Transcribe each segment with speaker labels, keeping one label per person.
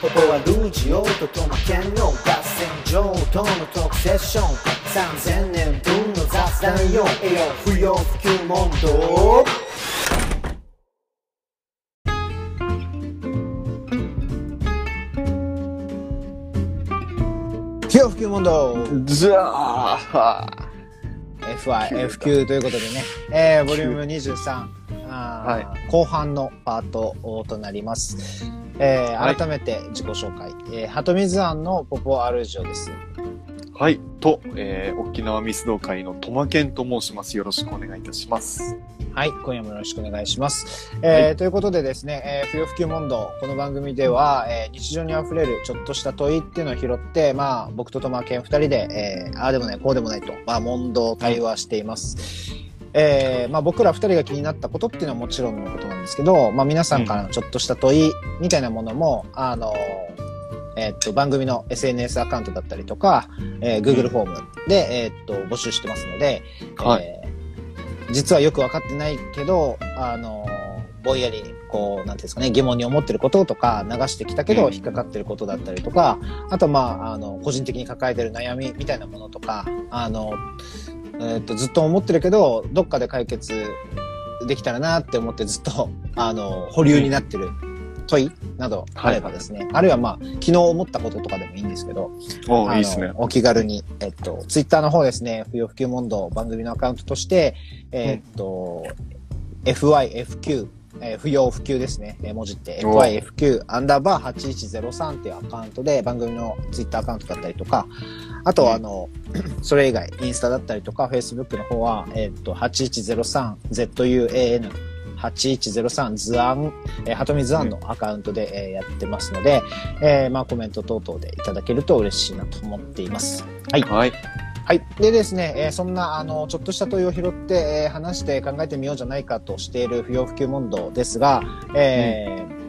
Speaker 1: ここはルージオとトマケンの合戦場とのトークセッション。3000年分の雑談よ。栄養不要不急問答。不要不急問答。
Speaker 2: じゃあ。
Speaker 1: FI、F 級ということでね、えー、ボリューム23、
Speaker 2: は
Speaker 1: 後半のパートとなります。えー
Speaker 2: はい
Speaker 1: 改めて自己紹介。えー、鳩水庵のポポアルジオです。
Speaker 2: はい。と、えー、沖縄密道会のトマケンと申します。よろしくお願いいたします。
Speaker 1: はい、今夜もよろしくお願いします。えー
Speaker 2: は
Speaker 1: ということでですね、えー、不要不急問答、この番組では、えー日常にあふれるちょっとした問いっていうのを拾って、まあ、僕とトマケン二人で、えーああでもない、こうでもないと、まあ、問答、対話しています。えーまあ、僕ら二人が気になったことっていうのはもちろんのことなんですけど、まあ、皆さんからのちょっとした問いみたいなものも、あのえーっと、番組の SNS アカウントだったりとか、えー Google フォームで、えーっと、募集してますので、
Speaker 2: はい。
Speaker 1: えー実はよく分かってないけど、あのぼんやり、こう、なんていうんですかね、疑問に思ってることとか、流してきたけど、
Speaker 2: うん。
Speaker 1: 引っかかってることだったりとか、あと、まあ、あの、個人的に抱えてる悩みみたいなものとか、あの、えーっと、ずっと思ってるけど、どっかで解決できたらなって思ってずっと、あの、保留になってる問いなどあればですね、あるいはまあ、昨日思ったこととかでもいいんですけど、
Speaker 2: おいいですね。
Speaker 1: お気軽に、えっと、ツイッターの方ですね、不要不急問答番組のアカウントとして、えっと、FYFQ、えー不要不急ですね、えー文字って
Speaker 2: お
Speaker 1: FYFQ アンダーバー8103っていうアカウントで番組のツイッターアカウントだったりとか、あとはあの、それ以外、インスタだったりとか、Facebook の方は、えっと、8103ZUAN 8103ズアン、えー、はとみズアンのアカウントで、えーやってますので、えーまあコメント等々でいただけると嬉しいなと思っています。はい。
Speaker 2: はい。
Speaker 1: はい。でですね、えーそんな、あの、ちょっとした問いを拾って、えー話して考えてみようじゃないかとしている不要不急問答ですが、えー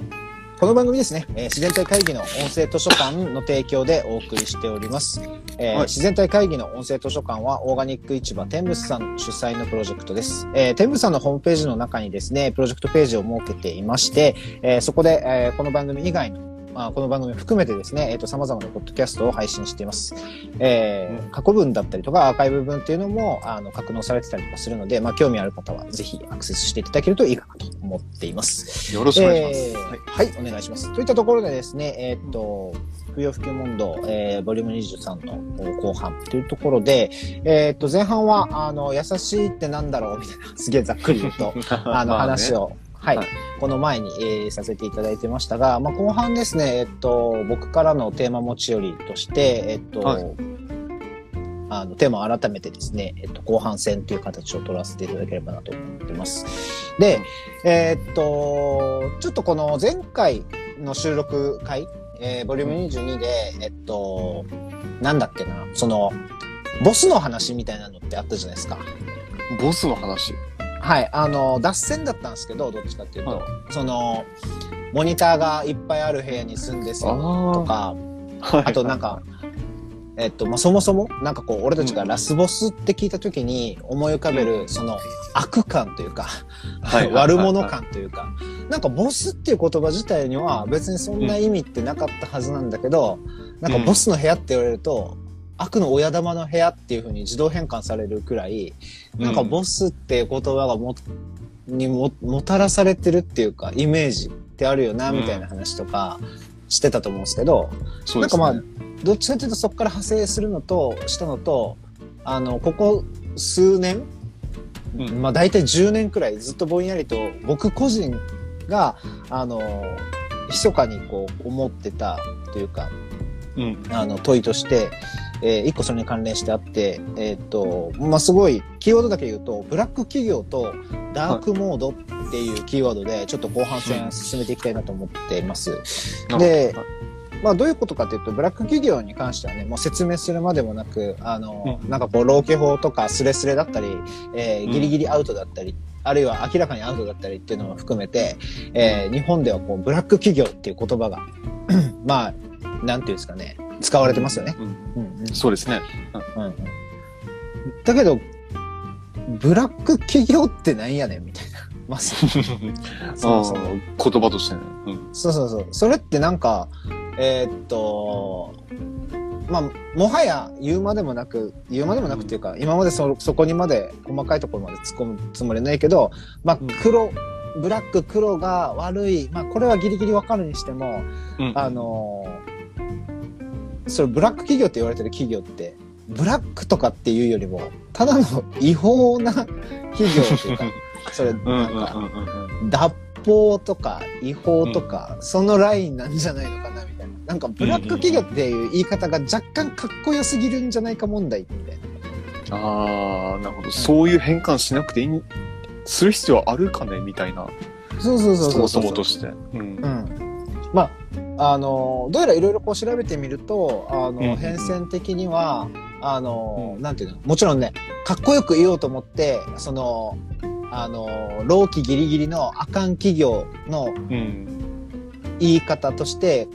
Speaker 1: この番組ですね、えー自然体会議の音声図書館の提供でお送りしております。えー
Speaker 2: はい
Speaker 1: 自然体会議の音声図書館はオーガニック市場天仏さん主催のプロジェクトです。えー天仏さんのホームページの中にですね、プロジェクトページを設けていまして、えーそこで、えーこの番組以外のまあ、この番組を含めてですね、えっ、と、様々なポッドキャストを配信しています。えー過去文だったりとかアーカイブ文っていうのも、あの、格納されてたりとかするので、まあ、興味ある方はぜひアクセスしていただけるといいかなと思っています。
Speaker 2: よろしくお願いします。
Speaker 1: えー
Speaker 2: はい
Speaker 1: はい、お願いします。といったところでですね、えーっと、不要不急問答、えーボリューム23の後半というところで、えーっと、前半は、あの、優しいってなんだろうみたいな、すげえざっくり言うと、あの、話
Speaker 2: を。
Speaker 1: を、はい、
Speaker 2: はい
Speaker 1: この前に、えーさせていただいてましたが、まあ、後半ですね、えっと、僕からのテーマ持ち寄りとして、えっと、
Speaker 2: はい
Speaker 1: あの、テーマを改めてですね、えっと、後半戦という形を取らせていただければなと思ってます。で、えーっと、ちょっとこの前回の収録回、えーボリューム22で、えっと、なんだっけな、その、ボスの話みたいなのってあったじゃないですか。
Speaker 2: ボスの話。
Speaker 1: はい、あの、脱線だったんですけど、どっちかっていうと、
Speaker 2: は
Speaker 1: その、モニターがいっぱいある部屋に住んでそうとか、
Speaker 2: はい。
Speaker 1: あとなんか、えっと、まあ、そもそも、なんかこう、俺たちがラスボスって聞いたときに思い浮かべる、その、悪感というか、
Speaker 2: はい。
Speaker 1: 悪者感というか、なんかボスっていう言葉自体には別にそんな意味ってなかったはずなんだけど、なんかボスの部屋って言われると、悪の親玉の部屋っていう風に自動変換されるくらい、なんかボスっていう言葉がも、にも、もたらされてるっていうか、イメージってあるよな、みたいな話とかしてたと思うんですけど、
Speaker 2: そうですね。
Speaker 1: なんかまあ、どっちかというとそこから派生するのと、したのと、あの、ここ数年、
Speaker 2: うん
Speaker 1: まあ大体10年くらいずっとぼんやりと僕個人が、あの、密かにこう思ってたというか、
Speaker 2: うん。
Speaker 1: あの問いとして、えー一個それに関連してあって、えーっと、まあ、すごい、キーワードだけ言うと、ブラック企業とダークモードっていうキーワードで、ちょっと後半戦進めていきたいなと思っています。でまあ、どういうことかというと、ブラック企業に関してはね、もう説明するまでもなく、あの、
Speaker 2: うん。
Speaker 1: なんかこう、老化法とかスレスレだったり、えー
Speaker 2: うん。
Speaker 1: ギリギリアウトだったり、あるいは明らかにアウトだったりっていうのも含めて、えー日本ではこう、ブラック企業っていう言葉が、まあ、なんていうんですかね、使われてますよね。
Speaker 2: そうですね。
Speaker 1: うんうんだけど、ブラック企業ってなんやねんみたいな。まず。そもそも
Speaker 2: あー言葉としてね。うん。
Speaker 1: そうそうそう。それってなんか、えーっと、まあ、もはや言うまでもなく、言うまでもなくっていうか、今までそ、そこにまで、細かいところまで突っ込むつもりないけど、まあ
Speaker 2: うん、
Speaker 1: 黒、ブラック、黒が悪い、まあ、これはギリギリわかるにしても、
Speaker 2: うん
Speaker 1: あのーそれブラック企業って言われてる企業って、ブラックとかっていうよりも、ただの違法な企業っていうか、それ、
Speaker 2: うんうん
Speaker 1: なんか、
Speaker 2: うんうん
Speaker 1: 脱法とか違法とか、そのラインなんじゃないのかなみたいな。なんかブラック企業っていう言い方が若干かっこよすぎるんじゃないか問題みたいな。
Speaker 2: ああ、なるほど。そういう変換しなくていい、する必要あるかねみたいな。
Speaker 1: そうそうそうそう
Speaker 2: そもそもとして。うん
Speaker 1: う。ん。まあ、あの、どうやらいろいろこう調べてみると、あの、
Speaker 2: うん。
Speaker 1: 変遷的には、あの、
Speaker 2: うん。
Speaker 1: なんていうの、もちろんね、かっこよく言おうと思って、その、あの、労基ギリギリのあかん企業の
Speaker 2: うん。
Speaker 1: 言い方として、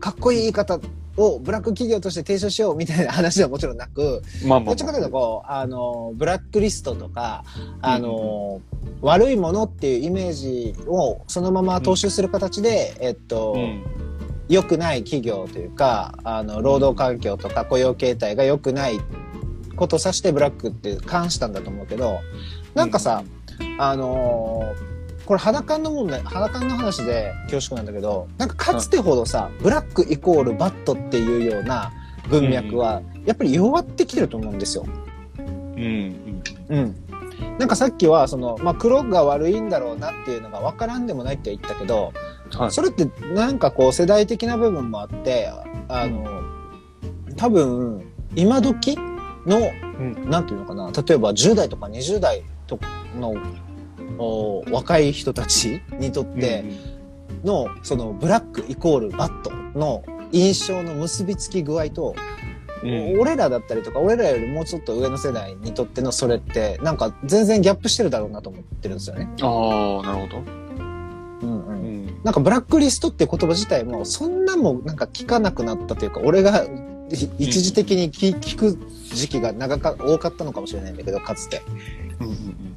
Speaker 1: かっこいい言い方をブラック企業として提唱しようみたいな話はもちろんなく、
Speaker 2: まあまあ
Speaker 1: どっちかというとこう、あの、ブラックリストとか、あの、悪いものっていうイメージをそのまま踏襲する形で、えっと、
Speaker 2: うん。
Speaker 1: 良くない企業というか、あの、労働環境とか雇用形態が良くないことを指してブラックって関したんだと思うけど、なんかさ、あのーこれ肌感の問題、肌感の話で恐縮なんだけど、なんかかつてほどさ、ブラックイコールバットっていうような文脈は、やっぱり弱ってきてると思うんですよ。
Speaker 2: うん。うん。
Speaker 1: うん。なんかさっきは、その、まあ、黒が悪いんだろうなっていうのが分からんでもないって言ったけど、
Speaker 2: はい。
Speaker 1: それってなんかこう世代的な部分もあって、あの、多分、今時の、
Speaker 2: うん。
Speaker 1: なんていうのかな、例えば10代とか20代とのお若い人たちにとっての、そのブラックイコールバットの印象の結びつき具合と、
Speaker 2: うん、
Speaker 1: 俺らだったりとか、俺らよりもうちょっと上の世代にとってのそれって、なんか全然ギャップしてるだろうなと思ってるんですよね。
Speaker 2: ああ、なるほど。
Speaker 1: うんう。
Speaker 2: うんん。
Speaker 1: なんかブラックリストって言葉自体も、そんなもんなんか聞かなくなったというか、俺がい一時的に聞聞く時期が長か、多かったのかもしれないんだけど、かつて。
Speaker 2: うんうん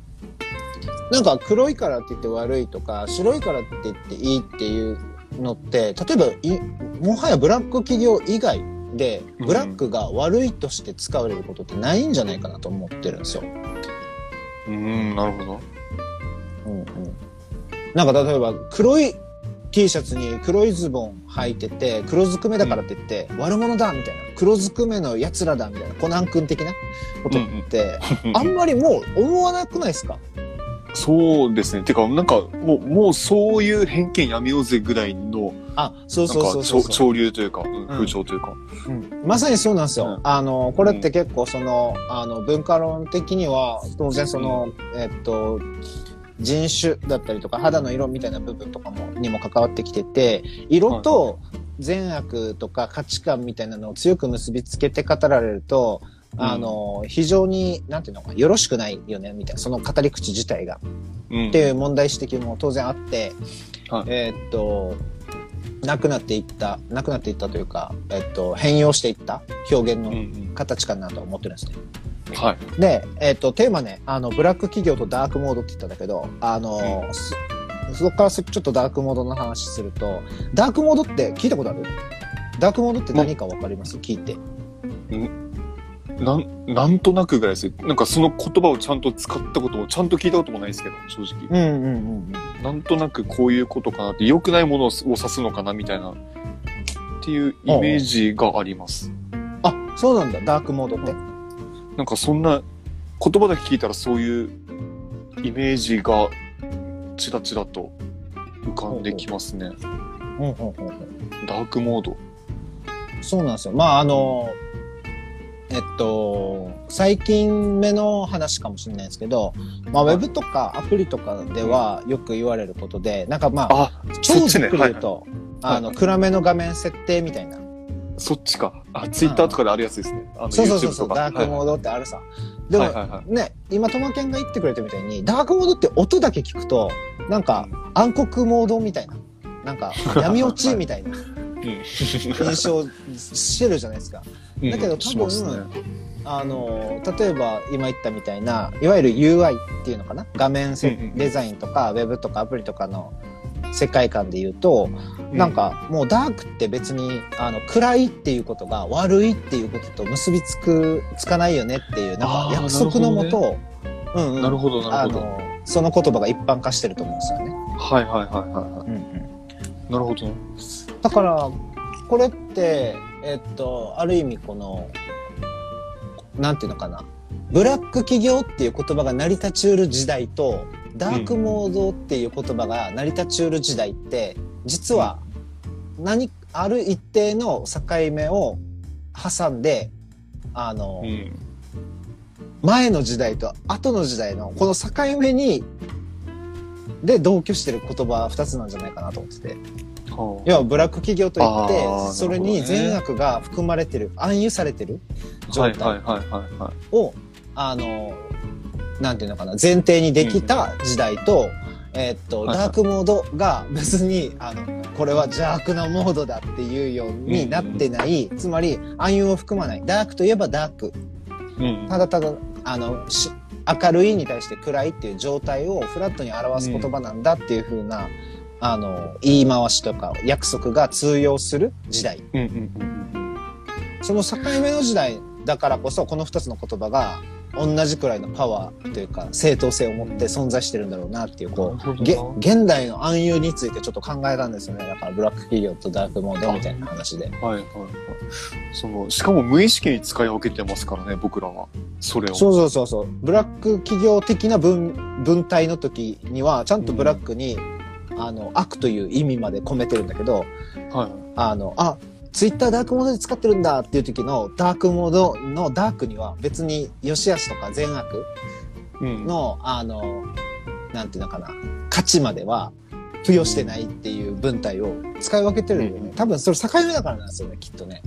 Speaker 1: なんか黒いからって言って悪いとか、白いからって言っていいっていうのって、例えばい、もはやブラック企業以外で、ブラックが悪いとして使われることってないんじゃないかなと思ってるんですよ。
Speaker 2: うん。うん、なるほど。
Speaker 1: うんうん。なんか例えば、黒い T シャツに黒いズボン履いてて、黒ずくめだからって言って、悪者だみたいな、黒ずくめの奴らだみたいな、コナン君的なことって、あんまりもう思わなくないですか？
Speaker 2: そうですね。てか、なんか、もう、もうそういう偏見やめようぜぐらいの、
Speaker 1: あ、そうそうそう
Speaker 2: 潮潮流というか、うん
Speaker 1: ん。
Speaker 2: 風潮というか。
Speaker 1: うん。まさにそうなんですよ。
Speaker 2: うん。
Speaker 1: あの、これって結構その、あの、文化論的には、当然その、えっと、人種だったりとか肌の色みたいな部分とかも、にも関わってきてて、色と善悪とか価値観みたいなのを強く結びつけて語られると、あの、非常に、なんていうのかな、よろしくないよね、みたいな、その語り口自体が。
Speaker 2: うん。
Speaker 1: っていう問題指摘も当然あって、
Speaker 2: はい
Speaker 1: えーっと、なくなっていった、なくなっていったというか、えっと、変容していった表現
Speaker 2: うんう
Speaker 1: の
Speaker 2: ん。
Speaker 1: 形かなと思ってるんですね。
Speaker 2: はい。
Speaker 1: で、えっと、テーマね、あの、ブラック企業とダークモードって言ったんだけど、あの、そそこからそちょっとダークモードの話すると、ダークモードって聞いたことある？ダークモードって何かわかります？聞いて。
Speaker 2: なん、なんとなくぐらいです。なんかその言葉をちゃんと使ったことも、ちゃんと聞いたこともないですけど、正直。
Speaker 1: うんうんうんうん。
Speaker 2: なんとなくこういうことかなって、良くないものを指すのかなみたいな、っていうイメージがあります。
Speaker 1: あ、そうなんだ、ダークモードって。
Speaker 2: なんかそんな、言葉だけ聞いたらそういうイメージが、ちらちらと浮かんできますね。
Speaker 1: うんうんうんうん。
Speaker 2: ダークモード。
Speaker 1: そうなんですよ。まあ、あの、えっと、最近目の話かもしれないですけど、まあ、ウェブとかアプリとかではよく言われることで、なんかまあ、
Speaker 2: あ。
Speaker 1: 超ざっくり
Speaker 2: はい。はい
Speaker 1: あの、暗めの画面設定みたいな。
Speaker 2: そっちか。あ、ツイッターとかであるやつですね。あの
Speaker 1: そうそうそうそう、ダークモードってあるさ。でも。ね、今、トマケンが言ってくれたみたいに、ダークモードって音だけ聞くと、なんか、暗黒モードみたいな。なんか、闇落ちみたいな
Speaker 2: うん。
Speaker 1: 印象してるじゃないですか。
Speaker 2: うん
Speaker 1: だけど多分、あの、例えば今言ったみたいな、いわゆる UI っていうのかな？画面デザインとか、ウェブとかアプリとかの世界観で言うと、なん、かもうダークって別にあの暗いっていうことが悪いっていうことと結びつくつかないよねっていうなんか約束のも
Speaker 2: な
Speaker 1: と、うんうん
Speaker 2: なるほど、なるほど。
Speaker 1: その言葉が一般化してると思うんですよね。
Speaker 2: はいはいはいはいはい。
Speaker 1: うんうん
Speaker 2: なるほどね。
Speaker 1: だからこれってえっとある意味このなんていうのかなブラック企業っていう言葉が成り立ちうる時代とダークモードっていう言葉が成り立ちうる時代って実は何ある一定の境目を挟んであの、
Speaker 2: うん。
Speaker 1: 前の時代と後の時代のこの境目にで同居してる言葉は2つなんじゃないかなと思ってて。
Speaker 2: は
Speaker 1: 要はブラック企業といってそれに善悪が含まれてる暗喩されてる
Speaker 2: あ
Speaker 1: 状態。を、あのなんていうのかな前提にできた時代と、えーっと、
Speaker 2: はいはい。
Speaker 1: ダークモードが別にあのこれは邪悪なモードだっていうようになってない、つまり暗喩を含まない。ダークといえばダーク。
Speaker 2: うん。
Speaker 1: ただただあのし明るいに対して暗いっていう状態をフラットに表す言葉なんだっていう風な、あの言い回しとか約束が通用する時代。
Speaker 2: うんうんうん
Speaker 1: その境目の時代だからこそこの2つの言葉が同じくらいのパワーというか正当性を持って存在してるんだろうなっていうこうげ現代の暗喩についてちょっと考えたんですよねだからブラック企業とダークモードみたいな話で
Speaker 2: うん。はいはいはい。その、しかも無意識に使い分けてますからね、僕らは。それを。
Speaker 1: そうそうそうそうブラック企業的な分分体の時にはちゃんとブラックに、あの悪という意味まで込めてるんだけど
Speaker 2: はい。
Speaker 1: あのあツイッターダークモードで使ってるんだっていう時のダークモードのダークには別に良し悪しとか善悪
Speaker 2: うん。
Speaker 1: の、あの、なんていうのかな、価値までは付与してないっていう文体を使い分けてるよね。
Speaker 2: うん
Speaker 1: 多分それ境目だからなんですよね、きっとね。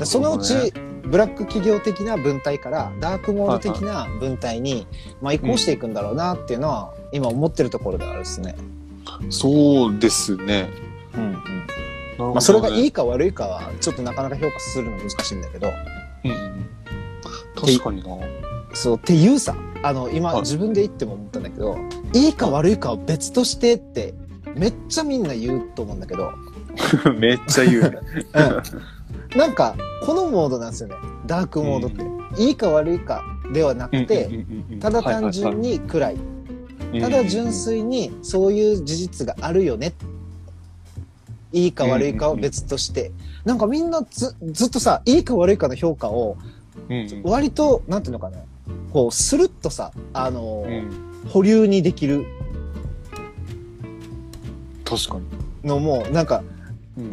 Speaker 2: ね
Speaker 1: そのうち、ブラック企業的な文体からダークモード的な文体に、まあ、移行していくんだろうなっていうのは、今思ってるところではあるですね。
Speaker 2: そうですね。
Speaker 1: うんうん。まあ、それがいいか悪いかは、ちょっとなかなか評価するの難しいんだけど、
Speaker 2: うんうん。確かにな。
Speaker 1: そう、っていうさ、あの、今、
Speaker 2: はい
Speaker 1: 自分で言っても思ったんだけど、いいか悪いかは別としてって、めっちゃみんな言うと思うんだけど、
Speaker 2: めっちゃ言う。
Speaker 1: うん。なんか、このモードなんですよね。ダークモードって。いいか悪いかではなくて、ただ単純に暗い。ただ純粋にそういう事実があるよね。いいか悪いかは別として。なんかみんなずずっとさ、いいか悪いかの評価を割と、なんていうのかな。こう、スルッとさ、あの、
Speaker 2: うん
Speaker 1: 保留にできる
Speaker 2: 確かに。
Speaker 1: のも、なんか、
Speaker 2: うん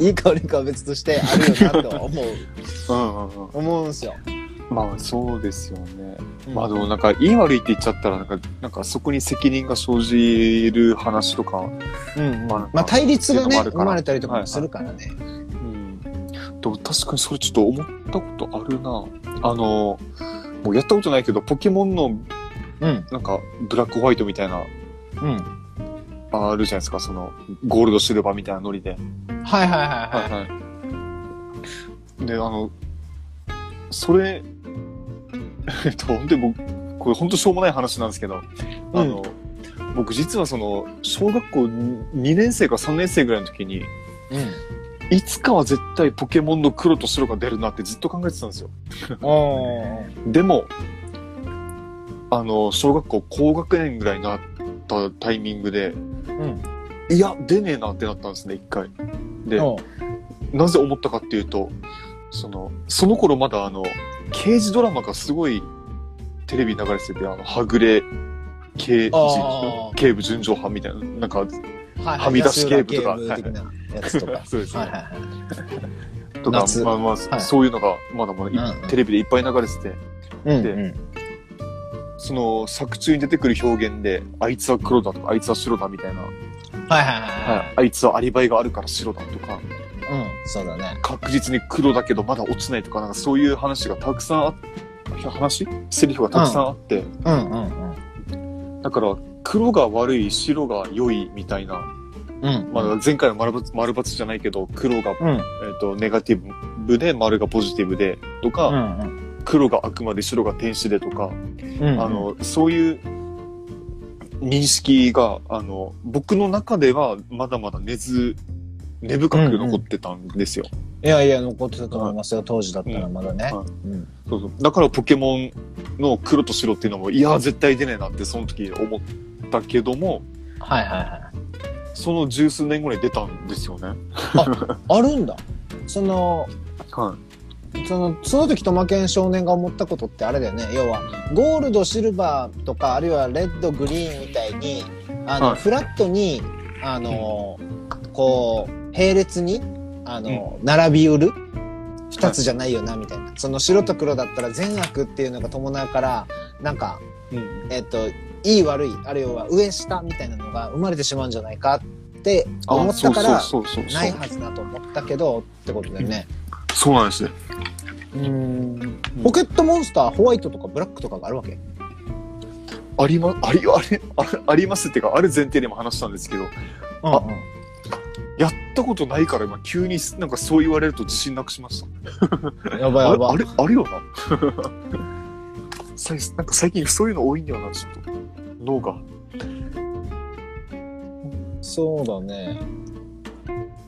Speaker 1: いいか悪いかは別としてあるよなとは思う、
Speaker 2: うんうんうん
Speaker 1: 思うんですよ。
Speaker 2: まあそうですよね。
Speaker 1: うん
Speaker 2: まあでもなんか、いい悪いって言っちゃったら、なんか、なんかそこに責任が生じる話とか、
Speaker 1: うん
Speaker 2: まあ
Speaker 1: まあ対立がね、生まれたりとかもするからね。
Speaker 2: うん。でも確かにそれちょっと思ったことあるな。あの、もうやったことないけど、ポケモンの
Speaker 1: うん。
Speaker 2: なんか、ブラックホワイトみたいな、
Speaker 1: うん。
Speaker 2: あるじゃないですか、その、ゴールドシルバーみたいなノリで。
Speaker 1: はいはいはいはい。
Speaker 2: はい。で、あの、それ、えっと、本当に僕、これ本当しょうもない話なんですけど、あの、僕実はその、小学校2年生か3年生ぐらいの時に、
Speaker 1: うん。
Speaker 2: いつかは絶対ポケモンの黒と白が出るなってずっと考えてたんですよ。でも、あの、小学校高学年ぐらいになったタイミングで、
Speaker 1: うん。
Speaker 2: いや、出ねえなってなったんですね、一回。で、なぜ思ったかっていうと、その、その頃まだあの、刑事ドラマがすごいテレビに流れてて、あの、はぐれ刑事警部純情派みたいな、なんか、
Speaker 1: はいはい。
Speaker 2: はみ出し警部とか。
Speaker 1: 安浦警部的なやつとか。
Speaker 2: そうです。ね
Speaker 1: はいはいはい。
Speaker 2: とか、
Speaker 1: 夏。
Speaker 2: まあまあ、
Speaker 1: はい。
Speaker 2: そういうのがまだまだい、
Speaker 1: うんうん。
Speaker 2: テレビでいっぱい流れてて、で
Speaker 1: うんうん。
Speaker 2: その作中に出てくる表現で、あいつは黒だとか、あいつは白だみたいな、
Speaker 1: はいはいはい
Speaker 2: はい。
Speaker 1: は
Speaker 2: あいつはアリバイがあるから白だとか、
Speaker 1: い。うん、そうだね。
Speaker 2: 確実に黒だけどまだ落ちないとか、なんかそういう話がたくさんあっ話？セリフがたくさんあって、
Speaker 1: うんうん
Speaker 2: だから黒が悪い、白が良いみたいな、
Speaker 1: うん。うん。
Speaker 2: まあ前回の丸抜丸抜じゃないけど、黒が、
Speaker 1: うん。
Speaker 2: えっ、と、ネガティブで、丸がポジティブで、とか、
Speaker 1: うんうん。
Speaker 2: 黒が悪魔で白が天使でとか、
Speaker 1: うん。
Speaker 2: あ、の、そういう認識が、あの、僕の中ではまだまだ根ず、根深く残ってたんですよ。
Speaker 1: いやいや、残ってたと思いますよ、当時だったらまだね。
Speaker 2: そうそうだからポケモンの黒と白っていうのも、いや、絶対出ねえなってその時思ったけども、
Speaker 1: はいはいはい。
Speaker 2: その十数年後に出たんですよね。
Speaker 1: あるんだ。その、
Speaker 2: は
Speaker 1: その、その時、トマケン少年が思ったことってあれだよね。要は、ゴールド、シルバーとか、あるいはレッド、グリーンみたいに、あの、
Speaker 2: はい
Speaker 1: フラットに、あの、こう、並列に、あの、並び売る？二つじゃないよな、みたいな。その白と黒だったら善悪っていうのが伴うから、なんか、
Speaker 2: い。うん。
Speaker 1: えっと、いい悪い、あるいは上下みたいなのが生まれてしまうんじゃないかって思ったから、ないはずだと思ったけど、ってことだよね。
Speaker 2: そうなんですね。
Speaker 1: うん。ポケットモンスター、ホワイトとかブラックとかがあるわけ？
Speaker 2: ありま、あり、あれ、ありますっていうか、ある前提でも話したんですけど、
Speaker 1: あ
Speaker 2: やったことないから今急になんかそう言われると自信なくしました。
Speaker 1: やばいやばい。
Speaker 2: あれ、あれよな。なんか最近そういうの多いんだよな、ちょっと。脳が。
Speaker 1: そうだね。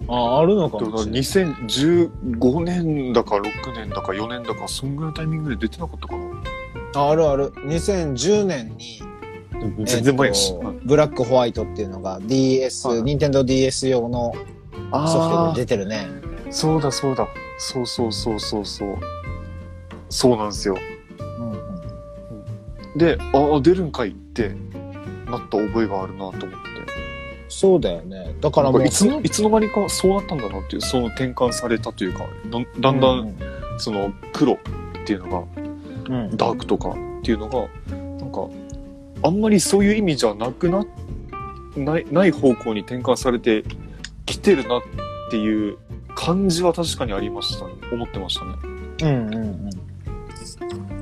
Speaker 1: あ、あるのかもしれない。
Speaker 2: 2015年だか6年だか4年だか、そんぐらいのタイミングで出てなかったかな。
Speaker 1: ああるある。2010年に、
Speaker 2: 全然前やし。
Speaker 1: えっとブラックホワイトっていうのが DS、
Speaker 2: はい
Speaker 1: 任天堂 DS 用のソフト
Speaker 2: あ
Speaker 1: で出てるね。
Speaker 2: あ、そうだそうだ。そうそうそうそうそう。そうなんですよ。
Speaker 1: うんうん
Speaker 2: で、ああ、出るんかいってなった覚えがあるなと思って。
Speaker 1: そうだよね。だからもう、
Speaker 2: いつのいつの間にかそうなったんだなっていう、その転換されたというか、だだんだんその黒っていうのが、
Speaker 1: うん、うん
Speaker 2: ダークとかっていうのが、なんか、あんまりそういう意味じゃなくな、ない、ない方向に転換されてきてるなっていう感じは確かにありましたね。思ってましたね。
Speaker 1: うんうんうん。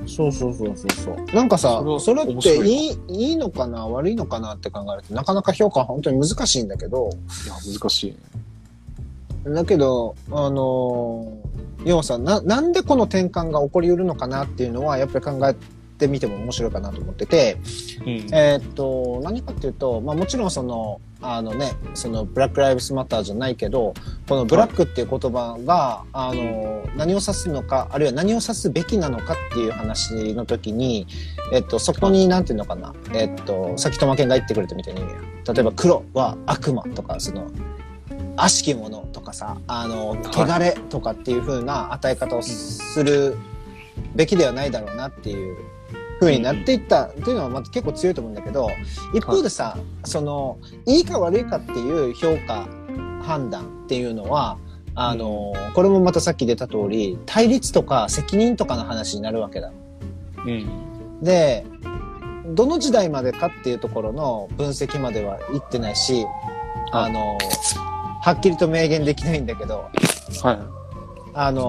Speaker 1: そうそうそうそうそう。なんかさ
Speaker 2: それ、
Speaker 1: っていいいいのかな悪いのかなって考えるとなかなか評価は本当に難しいんだけど、
Speaker 2: いや、難しいね。
Speaker 1: だけど、あのー要はさな、なんでこの転換が起こりうるのかなっていうのはやっぱり考えてみても面白いかなと思ってて、
Speaker 2: うん。
Speaker 1: えーっと、何かっていうと、まあもちろんその、あのね、そのブラック・ライブスマターじゃないけど、このブラックっていう言葉が、あの、何を指すのか、あるいは何を指すべきなのかっていう話の時に、えっと、そこに、なんていうのかな、えっと、さっきトマケンが言ってくれたみたいに、例えば黒は悪魔とか、その、悪しきものとかさ、あの、汚れとかっていう風な与え方をするべきではないだろうなっていう風になっていったっていうのはまた結構強いと思うんだけど、一方でさ、その、いいか悪いかっていう評価、判断っていうのは、あの、これもまたさっき出た通り、対立とか責任とかの話になるわけだ。
Speaker 2: うん。
Speaker 1: で、どの時代までかっていうところの分析までは言ってないし、あの、はっきりと明言できないんだけど、
Speaker 2: はい。
Speaker 1: あの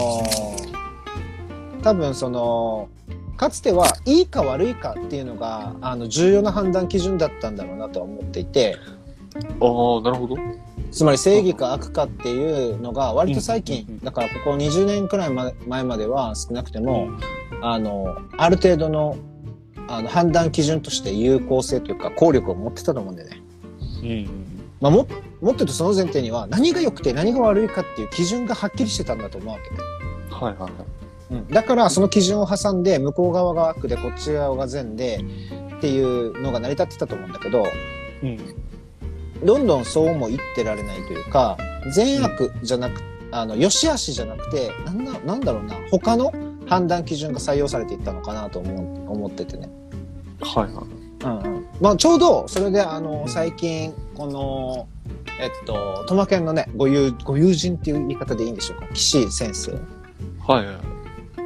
Speaker 1: 多分その、かつてはいいか悪いかっていうのが、あの、重要な判断基準だったんだろうなとは思っていて、
Speaker 2: ああ、なるほど。
Speaker 1: つまり正義か悪かっていうのが割と最近、だからここ20年くらいま前までは少なくても、あの、ある程度のあの判断基準として有効性というか効力を持ってたと思うんだよね。
Speaker 2: うん。
Speaker 1: まあ、ももっとその前提には何が良くて何が悪いかっていう基準がはっきりしてたんだと思うわけ。
Speaker 2: はいはいはい。
Speaker 1: うん、だからその基準を挟んで向こう側が悪でこっち側が善でっていうのが成り立ってたと思うんだけど
Speaker 2: うん。
Speaker 1: どんどんそうも言ってられないというか善悪じゃなくあの良し悪しじゃなくてなんだなんだろうな他の判断基準が採用されていったのかなと思う思っててね。
Speaker 2: はいはい。
Speaker 1: うんうんまあ、ちょうどそれであの最近このえっとトマケンのねご友ご友人っていう言い方でいいんでしょうか？岸先生
Speaker 2: はいはい。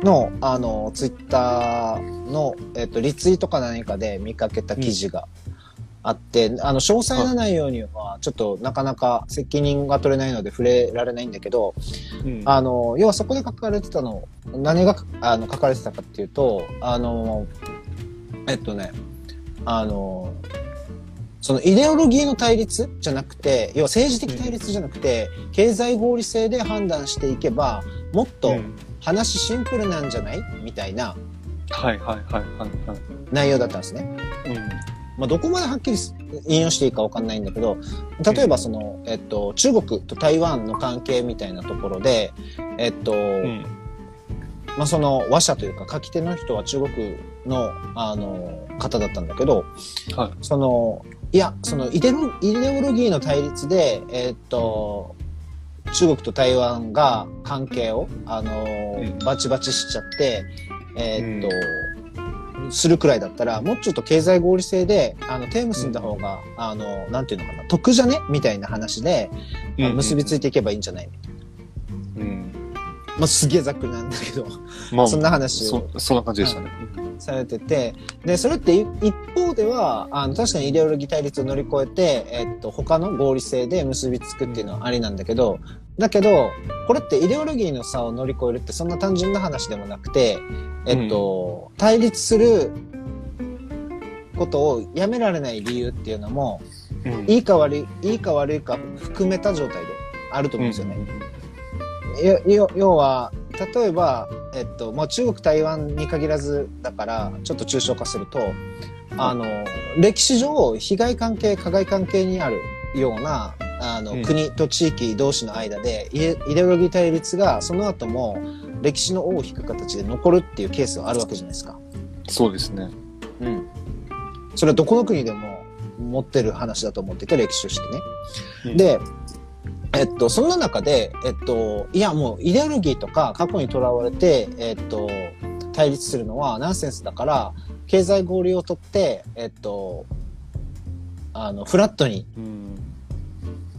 Speaker 1: の、あの、ツイッターの、えっと、リツイートか何かで見かけた記事があって、あの、詳細な内容には、ちょっとなかなか責任が取れないので触れられないんだけど、
Speaker 2: うん。
Speaker 1: あの、要はそこで書かれてたの、何があの書かれてたかっていうと、あの、えっとね、あの、そのイデオロギーの対立じゃなくて、要は政治的対立じゃなくて、経済合理性で判断していけば、もっと
Speaker 2: うん
Speaker 1: 話シンプルなんじゃない？みたいな
Speaker 2: はいはいはいはいはい。
Speaker 1: 内容だったんですね。
Speaker 2: うん。
Speaker 1: まあ、どこまではっきり引用していいかわかんないんだけど、例えばその、えっと、中国と台湾の関係みたいなところで、えっと、
Speaker 2: うん。
Speaker 1: まあ、その話者というか書き手の人は中国のあの方だったんだけど、
Speaker 2: はい
Speaker 1: そのいやそのイデロイデオロギーの対立で、えーっと中国と台湾が関係を、あの
Speaker 2: うん。
Speaker 1: バチバチしちゃって、えーっと、するくらいだったらもうちょっと経済合理性であの手結んだ方が、あのなんていうのかな得じゃね？みたいな話で、まあ結びついていけばいいんじゃない、
Speaker 2: うん。
Speaker 1: まあ、すげえざっくりなんだけど
Speaker 2: まあ、
Speaker 1: そんな話を
Speaker 2: そ、そんな感じでしたね。
Speaker 1: されてて、で、それってい一方では、あの、確かにイデオロギー対立を乗り越えて、えっと、他の合理性で結びつくっていうのはありなんだけど、だけど、これってイデオロギーの差を乗り越えるってそんな単純な話でもなくて、えっと、対立することをやめられない理由っていうのも、
Speaker 2: うん。
Speaker 1: いいか悪い、いいか悪いか含めた状態であると思うんですよね。よよ要は例えば、えっとまあ、中国台湾に限らずだからちょっと抽象化するとあの歴史上被害関係加害関係にあるようなあの、
Speaker 2: うん
Speaker 1: 国と地域同士の間でイデオロギー対立がその後も歴史の尾を引く形で残るっていうケースがあるわけじゃないですか。
Speaker 2: そうですね。
Speaker 1: うん、それはどこの国でも持ってる話だと思ってて歴史としてね。
Speaker 2: うん
Speaker 1: で、えっと、そんな中で、えっと、いやもうイデオロギーとか過去にとらわれて、えっと、対立するのはナンセンスだから、経済合理をとって、えっと、あの、フラットに、
Speaker 2: うん。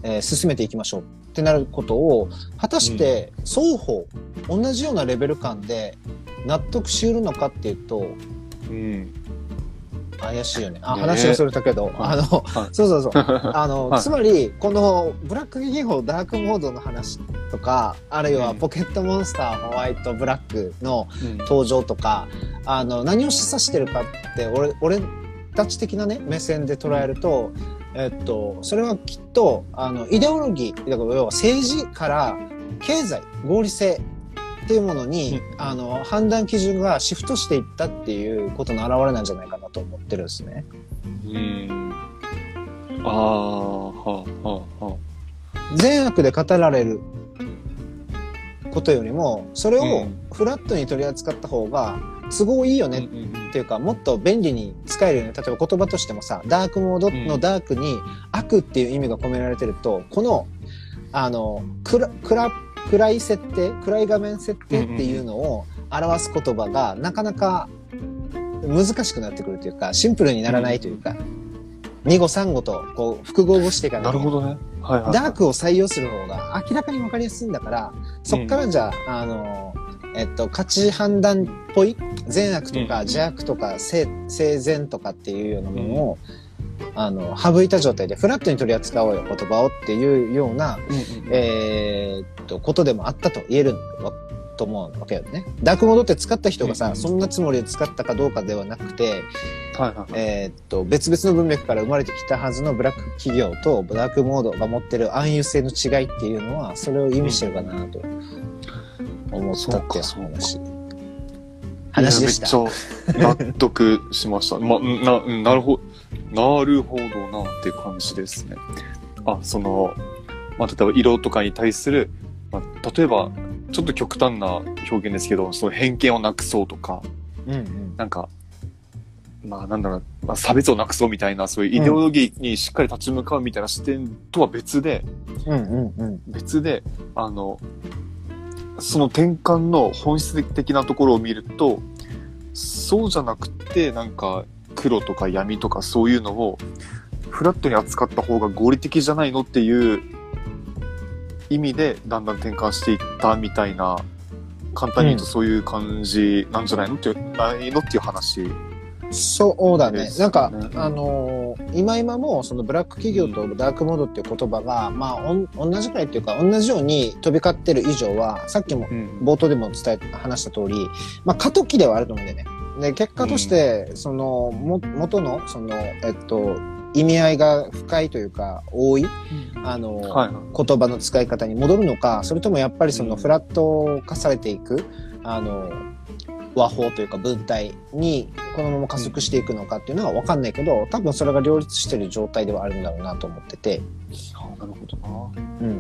Speaker 1: えー進めていきましょうってなることを、果たして双方、同じようなレベル感で納得しうるのかっていうと、
Speaker 2: うん。
Speaker 1: 怪しいよね。あ、
Speaker 2: ね。
Speaker 1: 話がそれたけど、
Speaker 2: はい。
Speaker 1: あの、
Speaker 2: はい。
Speaker 1: そうそうそう。あの、
Speaker 2: はい。
Speaker 1: つまり、このブラック技法ダークモードの話とか、あるいは
Speaker 2: うん。
Speaker 1: ポケットモンスターホワイトブラックの
Speaker 2: うん。
Speaker 1: 登場とか、あの、何を示唆してるかって、俺、俺たち的なね、目線で捉えると、えっと、それはきっと、あの、イデオロギー、だから要は政治から経済、合理性っていうものに、あの、判断基準がシフトしていったっていうことの表れなんじゃないかなと思ってるんですね。
Speaker 2: うん。ああ、はあ、はあ、は
Speaker 1: 善悪で語られることよりもそれを
Speaker 2: うん
Speaker 1: フラットに取り扱った方が都合いいよ
Speaker 2: あ。
Speaker 1: ね
Speaker 2: うん
Speaker 1: っていうかもっと便利に使えるよね例えば言葉としてもさダークモードのダークに悪っていう意味が込められてるとこのあの暗暗暗い設定暗い画面設定っていうのを表す言葉がなかなか難しくなってくるというかシンプルにならないというか二語三語とこう複合語していかない
Speaker 2: なるほどね。はいはい。
Speaker 1: ダークを採用する方が明らかに分かりやすいんだから、そっからじゃあ、あの、えっと、価値判断っぽい善悪とか
Speaker 2: うん。
Speaker 1: 邪悪とか正正善とかっていうようなものを、あの、省いた状態でフラットに取り扱おうよ、言葉をっていうような、
Speaker 2: うんうん
Speaker 1: えーっと、ことでもあったと言えるわと思うわけよね。ダークモードって使った人がさ、
Speaker 2: うん
Speaker 1: そんなつもりで使ったかどうかではなくて。えーっと、別々の文脈から生まれてきたはずのブラック企業とダークモードが持ってる暗喩性の違いっていうのは、それを意味してるかなと思ったっていう
Speaker 2: そうか
Speaker 1: 話。話でした。
Speaker 2: めっちゃ納得しました。ま、な、うんなるほど、なるほどなっていう感じですね。あ、その、まあ、例えば色とかに対する、まあ、例えば、ちょっと極端な表現ですけど、その偏見をなくそうとか、
Speaker 1: うんうん。
Speaker 2: なんか、まあなんだろう、まあ、差別をなくそうみたいな、そういうイデオロギーにしっかり立ち向かうみたいな視点とは別で、
Speaker 1: うんうんうん。
Speaker 2: 別で、あの、その転換の本質的なところを見ると、そうじゃなくて、なんか、黒とか闇とかそういうのを、フラットに扱った方が合理的じゃないのっていう意味で、だんだん転換していったみたいな、簡単に言うとそういう感じなんじゃないのっていう、ないのっていう話。
Speaker 1: そうだねなんか、
Speaker 2: ね
Speaker 1: あのー今今も、そのブラック企業とダークモードっていう言葉が、まあ、同じくらいっていうか、同じように飛び交ってる以上は、さっきも
Speaker 2: うん。
Speaker 1: 冒頭でも伝え、話した通り、まあ、過渡期ではあると思うんだよね。で、結果として、その、も、元の、その、えっと、意味合いが深いというか、多い、あの、
Speaker 2: はいはい。
Speaker 1: 言葉の使い方に戻るのか、それともやっぱりその
Speaker 2: うん。
Speaker 1: フラット化されていく、あの、和法というか文体にこのまま加速していくのかっていうのは分かんないけど多分それが両立してる状態ではあるんだろうなと思ってて、
Speaker 2: あなるほどな。
Speaker 1: うんう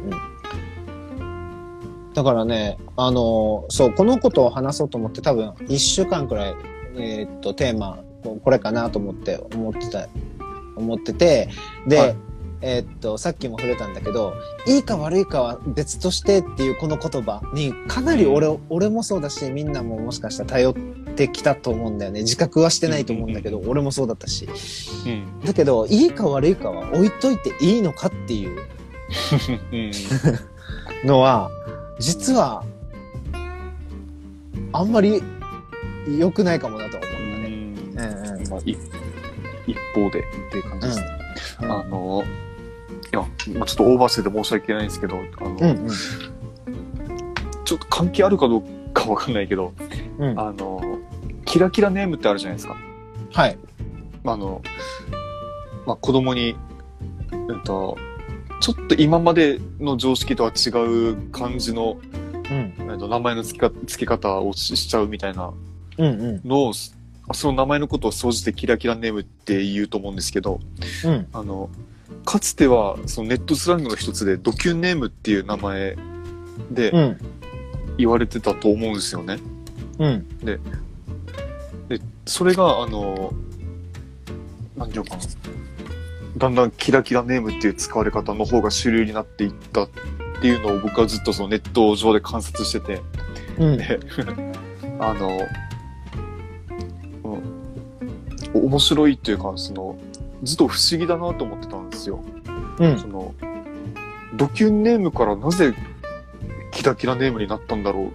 Speaker 1: ん、だからねあのそうこのことを話そうと思って多分1週間くらい、えーっとテーマここれかなと思って思ってた思っててで、
Speaker 2: はい
Speaker 1: えーっとさっきも触れたんだけどいいか悪いかは別としてっていうこの言葉にかなり俺,、俺もそうだしみんなももしかしたら頼ってきたと思うんだよね。自覚はしてないと思うんだけど、俺もそうだったし。
Speaker 2: うん。
Speaker 1: だけどいいか悪いかは置いといていいのかっていう。
Speaker 2: うん。
Speaker 1: のは実はあんまり良くないかもなと思うんだね。うん。うん
Speaker 2: まあ、い一方でっていう感じですね。
Speaker 1: うん。
Speaker 2: あの、いや、まあ、ちょっとオーバーしてて申し訳ないんですけど、あの、
Speaker 1: うんうん。
Speaker 2: ちょっと関係あるかどうかわかんないけど、
Speaker 1: うん。
Speaker 2: あの、キラキラネームってあるじゃないですか。
Speaker 1: はい。
Speaker 2: あの、まあ、子供に、うんと、ちょっと今までの常識とは違う感じの、
Speaker 1: うん。
Speaker 2: えっと名前の付けか付け方をししちゃうみたいな
Speaker 1: うんうん。
Speaker 2: のを、その名前のことを総じてキラキラネームって言うと思うんですけど、
Speaker 1: うん。
Speaker 2: あの、かつてはそのネットスラングの一つでドキュンネームっていう名前で
Speaker 1: うん。
Speaker 2: 言われてたと思うんですよね。
Speaker 1: うん。
Speaker 2: で、それが、あの、なんていうのかな。だんだんキラキラネームっていう使われ方の方が主流になっていったっていうのを僕はずっとそのネット上で観察してて、
Speaker 1: うん。
Speaker 2: で、あの、うん、面白いっていうか、その、ずっと不思議だなと思ってたんですよ。
Speaker 1: うん
Speaker 2: その、ドキュンネームからなぜキラキラネームになったんだろうっ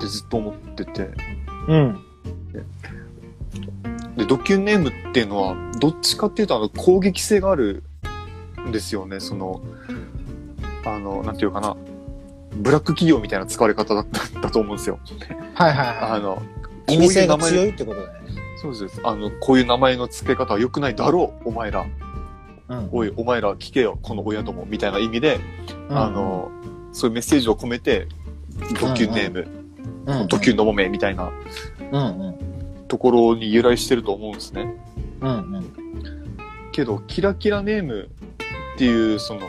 Speaker 2: てずっと思ってて、
Speaker 1: うん
Speaker 2: で、ドキュンネームっていうのは、どっちかっていうと、あの、攻撃性があるんですよね。その、あの、なんていうかな、ブラック企業みたいな使われ方だっただと思うんですよ。
Speaker 1: はいはいは
Speaker 2: あの、
Speaker 1: い。意味性が強いってことだね。
Speaker 2: そうです。あの、こういう名前の付け方は良くないだろう、お前ら。
Speaker 1: うん。
Speaker 2: おい、お前ら聞けよ、この親ども、みたいな意味で、あの、そういうメッセージを込めて、ドキュンネーム、
Speaker 1: うん
Speaker 2: ドキュンのもめ、みたいな。
Speaker 1: うんうん。
Speaker 2: ところに由来してると思うんですね。
Speaker 1: うんうん。
Speaker 2: けど、キラキラネームっていう、その、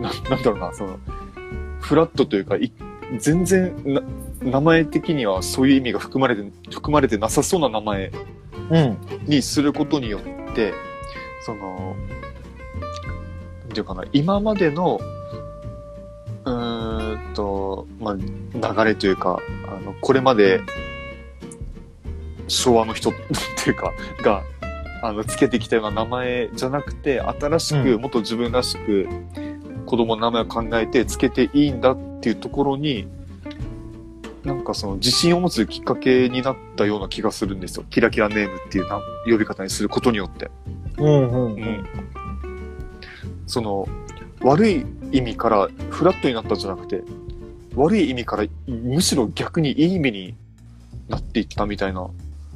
Speaker 2: ななんだろうな、その、フラットというか、い全然な、名前的にはそういう意味が含まれて、含まれてなさそうな名前
Speaker 1: うん。
Speaker 2: にすることによって、その、なんていうかな、今までの、うーんと、まあ、流れというか、あの、これまで、昭和の人 っていうか、が、あの、つけてきたような名前じゃなくて、新しく、
Speaker 1: うん。
Speaker 2: もっと自分らしく、子供の名前を考えてつけていいんだっていうところに、なんかその自信を持つきっかけになったような気がするんですよ。キラキラネームっていうな呼び方にすることによって。
Speaker 1: うんうんう
Speaker 2: うんん。その、悪い意味からフラットになったんじゃなくて、悪い意味からむしろ逆にいい意味になっていったみたいなよ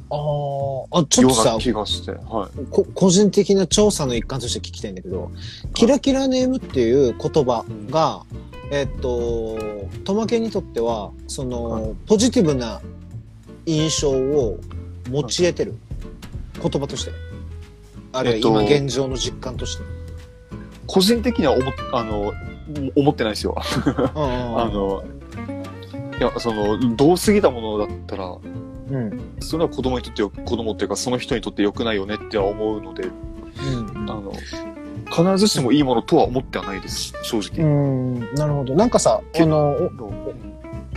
Speaker 1: あーあちょっとさ
Speaker 2: 気がして、はい。
Speaker 1: こ個人的な調査の一環として聞きたいんだけど、キラキラネームっていう言葉が、えっと、トマケにとっては、その、
Speaker 2: は
Speaker 1: ポジティブな印象を持ち得てる言葉として。あるいは
Speaker 2: えっと
Speaker 1: 今現状の実感として。
Speaker 2: 個人的には思っあの思ってないですよ。
Speaker 1: うんうん
Speaker 2: あの、いや、その、どう過ぎたものだったら、
Speaker 1: うん。
Speaker 2: それは子供にとってよ、子供っていうかその人にとって良くないよねっては思うので、
Speaker 1: うん
Speaker 2: あの、必ずしもいいものとは思ってはないです、正
Speaker 1: う
Speaker 2: 直。
Speaker 1: ん。なるほど。なんかさ、
Speaker 2: け
Speaker 1: あの、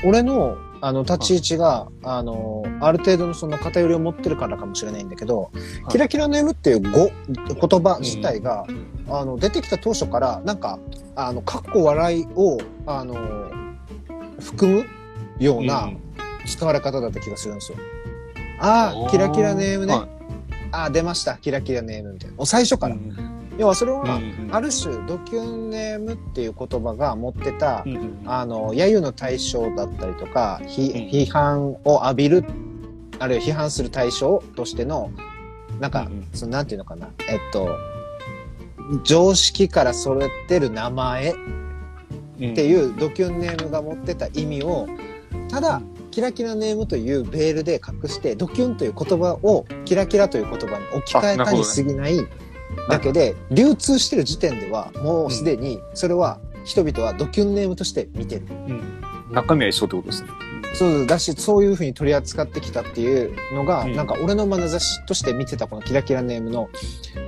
Speaker 1: 俺の、あの、立ち位置が、あの、ある程度のその偏りを持ってるからかもしれないんだけど、
Speaker 2: い
Speaker 1: キラキラネームっていう語、言葉自体が、あの、出てきた当初から、なんか、あの、かっこ笑いを、あの、含むような使われ方だった気がするんですよ。ああ、キラキラネームね。
Speaker 2: はい
Speaker 1: ああ、出ました。キラキラネームみたいな。もう最初から。要はそれは、
Speaker 2: うん
Speaker 1: ある種、ドキュンネームっていう言葉が持ってた、
Speaker 2: うんうん
Speaker 1: あの、揶揄の対象だったりとか、批判を浴びる、あるいは批判する対象としての、なんか、
Speaker 2: うんうん
Speaker 1: そのなんていうのかな、えっと、常識からそれてる名前っていうドキュンネームが持ってた意味を、ただ、キラキラネームというベールで隠して、ドキュンという言葉をキラキラという言葉に置き換えたに過ぎないだけで、流通してる時点では、もうすでに、それは人々はドキュンネームとして見てる。
Speaker 2: うん。中身は一緒ってことですね。
Speaker 1: そうだし、そういうふうに取り扱ってきたっていうのが、
Speaker 2: うん
Speaker 1: なんか俺の眼差しとして見てたこのキラキラネームの、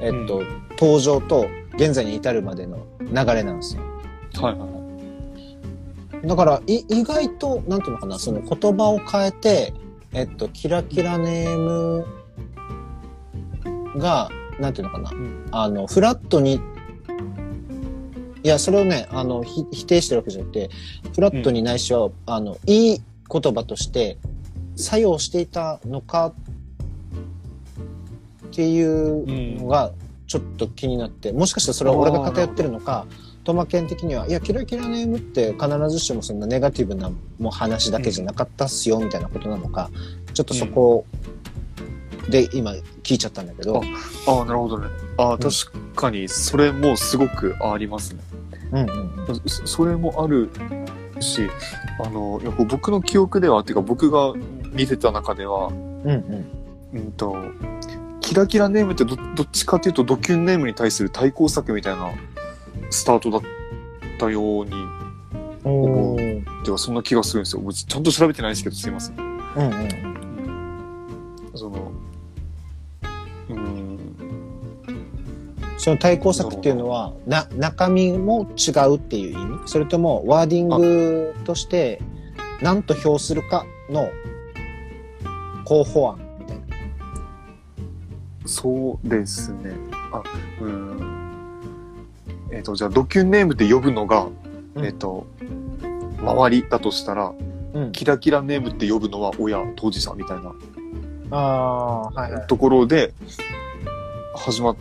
Speaker 1: えっと、登場と現在に至るまでの流れなんですよ。
Speaker 2: はいはいはい。
Speaker 1: だから、い意外と、なんていうのかな、その言葉を変えて、えっと、キラキラネームが、なんていうのかな、
Speaker 2: ん。
Speaker 1: あの、フラットに、いや、それをね、あの、ひ否定してるわけじゃなくて、フラットにないしは、あの、いい言葉として作用していたのかっていうのが、ちょっと気になって、もしかしたらそれは俺が偏ってるのか、トマケン的には、いや、キラキラネームって必ずしもそんなネガティブなもう話だけじゃなかったっすよ、みたいなことなのか、ちょっとそこで今聞いちゃったんだけど、
Speaker 2: ああ、なるほどね。ああ、確かに、それもすごくありますね。
Speaker 1: うんうんうん。
Speaker 2: そそれもあるし、あの、やっぱ僕の記憶では、っていうか僕が見てた中では、
Speaker 1: うんうん。
Speaker 2: うんと、キラキラネームってどどっちかというとドキュンネームに対する対抗策みたいなスタートだったように、
Speaker 1: おー
Speaker 2: ではそんな気がするんですよ。僕ちゃんと調べてないですけど、すいません。
Speaker 1: うんうん
Speaker 2: その、うーん、
Speaker 1: その対抗策っていうのは、な、中身も違うっていう意味？それとも、ワーディングとして、何と評するかの候補案みたいな？
Speaker 2: そうですね。あ、うーん。えっ、と、じゃあ、ドキュンネームって呼ぶのが、
Speaker 1: うん
Speaker 2: えっ、と、周りだとしたら、
Speaker 1: うん。
Speaker 2: キラキラネームって呼ぶのは親、当事者みたいな
Speaker 1: ああ、はいはい。
Speaker 2: ところで、始まっ